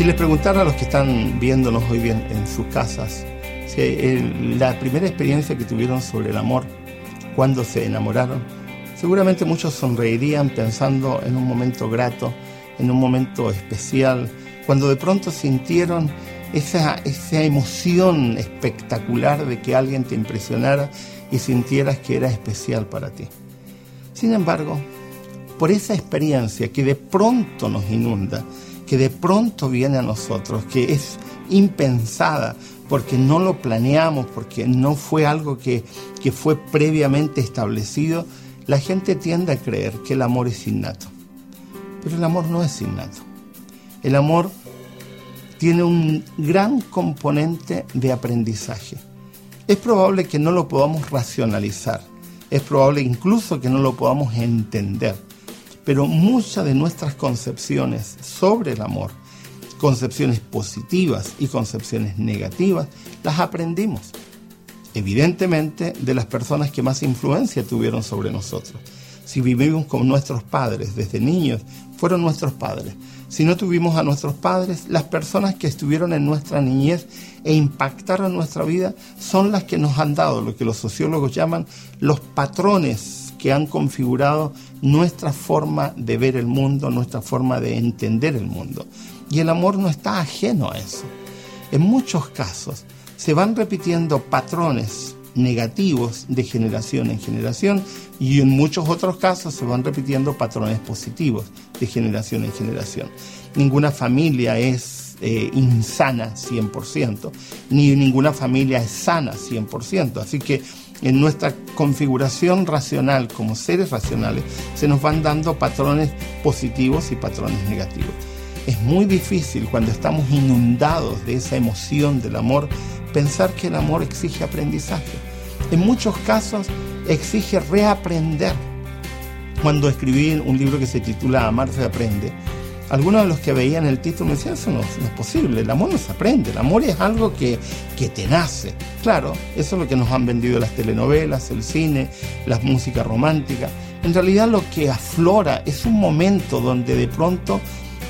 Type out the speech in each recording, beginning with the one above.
Si les preguntara a los que están viéndonos hoy en sus casas, si la primera experiencia que tuvieron sobre el amor, cuando se enamoraron, seguramente muchos sonreirían pensando en un momento grato, en un momento especial, cuando de pronto sintieron esa, esa emoción espectacular de que alguien te impresionara y sintieras que era especial para ti. Sin embargo, por esa experiencia que de pronto nos inunda, que de pronto viene a nosotros, que es impensada, porque no lo planeamos, porque no fue algo que, que fue previamente establecido, la gente tiende a creer que el amor es innato. Pero el amor no es innato. El amor tiene un gran componente de aprendizaje. Es probable que no lo podamos racionalizar, es probable incluso que no lo podamos entender, pero muchas de nuestras concepciones sobre el amor, concepciones positivas y concepciones negativas, las aprendimos, evidentemente, de las personas que más influencia tuvieron sobre nosotros. Si vivimos con nuestros padres desde niños, fueron nuestros padres. Si no tuvimos a nuestros padres, las personas que estuvieron en nuestra niñez e impactaron nuestra vida son las que nos han dado lo que los sociólogos llaman los patrones que han configurado nuestra forma de ver el mundo, nuestra forma de entender el mundo. Y el amor no está ajeno a eso. En muchos casos se van repitiendo patrones negativos de generación en generación y en muchos otros casos se van repitiendo patrones positivos de generación en generación. Ninguna familia es eh, insana 100%, ni ninguna familia es sana 100%. Así que en nuestra configuración racional como seres racionales se nos van dando patrones positivos y patrones negativos. Es muy difícil cuando estamos inundados de esa emoción del amor pensar que el amor exige aprendizaje en muchos casos exige reaprender. Cuando escribí un libro que se titula Amar se aprende, algunos de los que veían el título me decían, eso no, es posible, el amor no se aprende, el amor es algo que, que te nace. Claro, eso es lo que nos han vendido las telenovelas, el cine, las músicas románticas. En realidad lo que aflora es un momento donde de pronto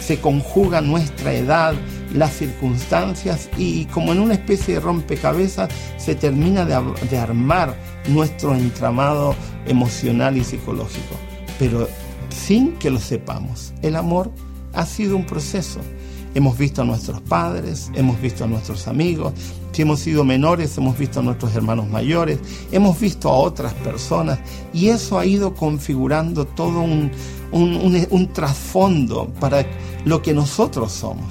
se conjuga nuestra edad, las circunstancias y como en una especie de rompecabezas se termina de, armar nuestro entramado emocional y psicológico. Pero sin que lo sepamos, el amor ha sido un proceso. Hemos visto a nuestros padres, hemos visto a nuestros amigos, si hemos sido menores, hemos visto a nuestros hermanos mayores, hemos visto a otras personas y eso ha ido configurando todo un, un trasfondo para lo que nosotros somos.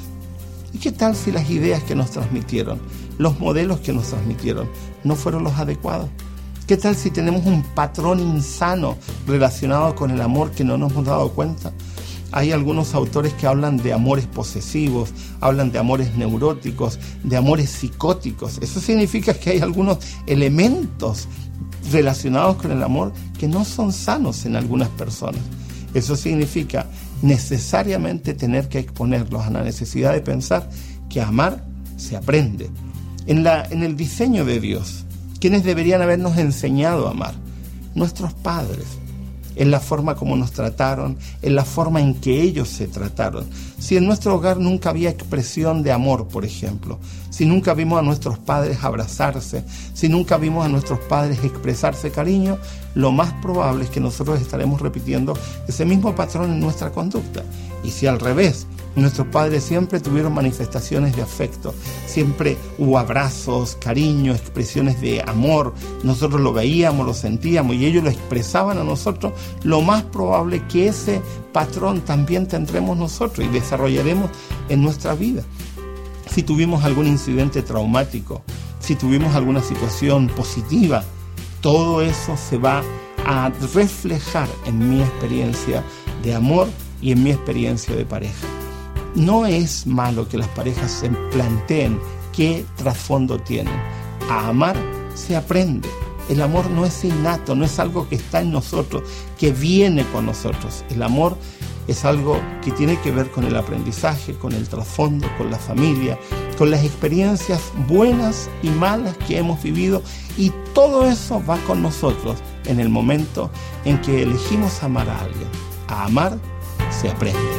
¿Y qué tal si las ideas que nos transmitieron, los modelos que nos transmitieron, no fueron los adecuados? ¿Qué tal si tenemos un patrón insano relacionado con el amor que no nos hemos dado cuenta? Hay algunos autores que hablan de amores posesivos, hablan de amores neuróticos, de amores psicóticos. Eso significa que hay algunos elementos relacionados con el amor que no son sanos en algunas personas. Eso significa necesariamente tener que exponerlos a la necesidad de pensar que amar se aprende. En, la, en el diseño de Dios, ¿quiénes deberían habernos enseñado a amar? Nuestros padres en la forma como nos trataron, en la forma en que ellos se trataron. Si en nuestro hogar nunca había expresión de amor, por ejemplo, si nunca vimos a nuestros padres abrazarse, si nunca vimos a nuestros padres expresarse cariño, lo más probable es que nosotros estaremos repitiendo ese mismo patrón en nuestra conducta. Y si al revés, Nuestros padres siempre tuvieron manifestaciones de afecto, siempre hubo abrazos, cariño, expresiones de amor. Nosotros lo veíamos, lo sentíamos y ellos lo expresaban a nosotros. Lo más probable que ese patrón también tendremos nosotros y desarrollaremos en nuestra vida. Si tuvimos algún incidente traumático, si tuvimos alguna situación positiva, todo eso se va a reflejar en mi experiencia de amor y en mi experiencia de pareja. No es malo que las parejas se planteen qué trasfondo tienen. A amar se aprende. El amor no es innato, no es algo que está en nosotros, que viene con nosotros. El amor es algo que tiene que ver con el aprendizaje, con el trasfondo, con la familia, con las experiencias buenas y malas que hemos vivido y todo eso va con nosotros en el momento en que elegimos amar a alguien. A amar se aprende.